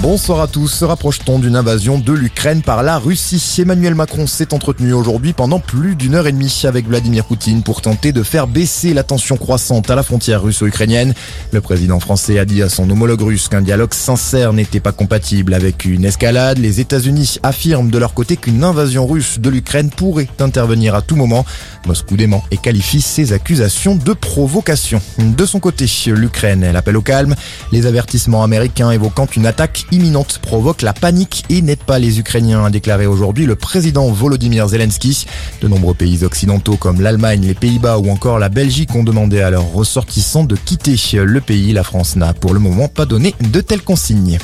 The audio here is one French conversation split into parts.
Bonsoir à tous. Se rapproche-t-on d'une invasion de l'Ukraine par la Russie? Emmanuel Macron s'est entretenu aujourd'hui pendant plus d'une heure et demie avec Vladimir Poutine pour tenter de faire baisser la tension croissante à la frontière russo-ukrainienne. Le président français a dit à son homologue russe qu'un dialogue sincère n'était pas compatible avec une escalade. Les États-Unis affirment de leur côté qu'une invasion russe de l'Ukraine pourrait intervenir à tout moment. Moscou dément et qualifie ces accusations de provocation. De son côté, l'Ukraine, elle appelle au calme. Les avertissements américains évoquant une attaque imminente provoque la panique et n'aide pas les Ukrainiens, a déclaré aujourd'hui le président Volodymyr Zelensky. De nombreux pays occidentaux comme l'Allemagne, les Pays-Bas ou encore la Belgique ont demandé à leurs ressortissants de quitter le pays. La France n'a pour le moment pas donné de telles consignes.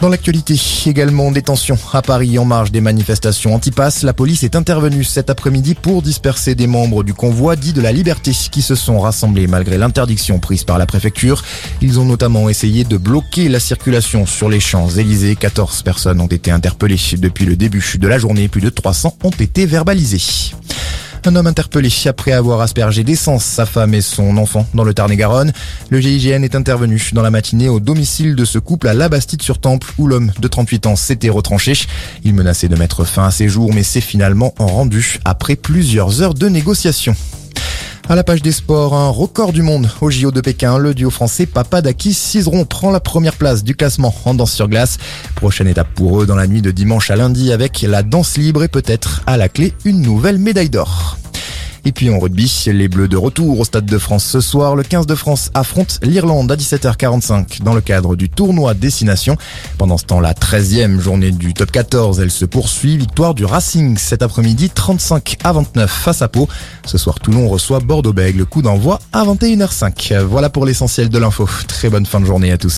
Dans l'actualité, également des tensions à Paris en marge des manifestations anti-pass. La police est intervenue cet après-midi pour disperser des membres du convoi dit de la liberté qui se sont rassemblés malgré l'interdiction prise par la préfecture. Ils ont notamment essayé de bloquer la circulation sur les Champs-Élysées. 14 personnes ont été interpellées depuis le début de la journée. Plus de 300 ont été verbalisés. Un homme interpellé après avoir aspergé d'essence sa femme et son enfant dans le Tarn-et-Garonne. Le GIGN est intervenu dans la matinée au domicile de ce couple à La Bastide-sur-Temple où l'homme de 38 ans s'était retranché. Il menaçait de mettre fin à ses jours mais s'est finalement rendu après plusieurs heures de négociations. À la page des sports, un record du monde au JO de Pékin. Le duo français Papadakis Cizeron prend la première place du classement en danse sur glace. Prochaine étape pour eux dans la nuit de dimanche à lundi avec la danse libre et peut-être à la clé une nouvelle médaille d'or. Et puis en rugby, les Bleus de retour au Stade de France ce soir. Le 15 de France affronte l'Irlande à 17h45 dans le cadre du tournoi Destination. Pendant ce temps, la 13e journée du top 14, elle se poursuit. Victoire du Racing cet après-midi 35 à 29 face à Pau. Ce soir, Toulon reçoit Bordeaux-Bègles. Coup d'envoi à 21h05. Voilà pour l'essentiel de l'info. Très bonne fin de journée à tous.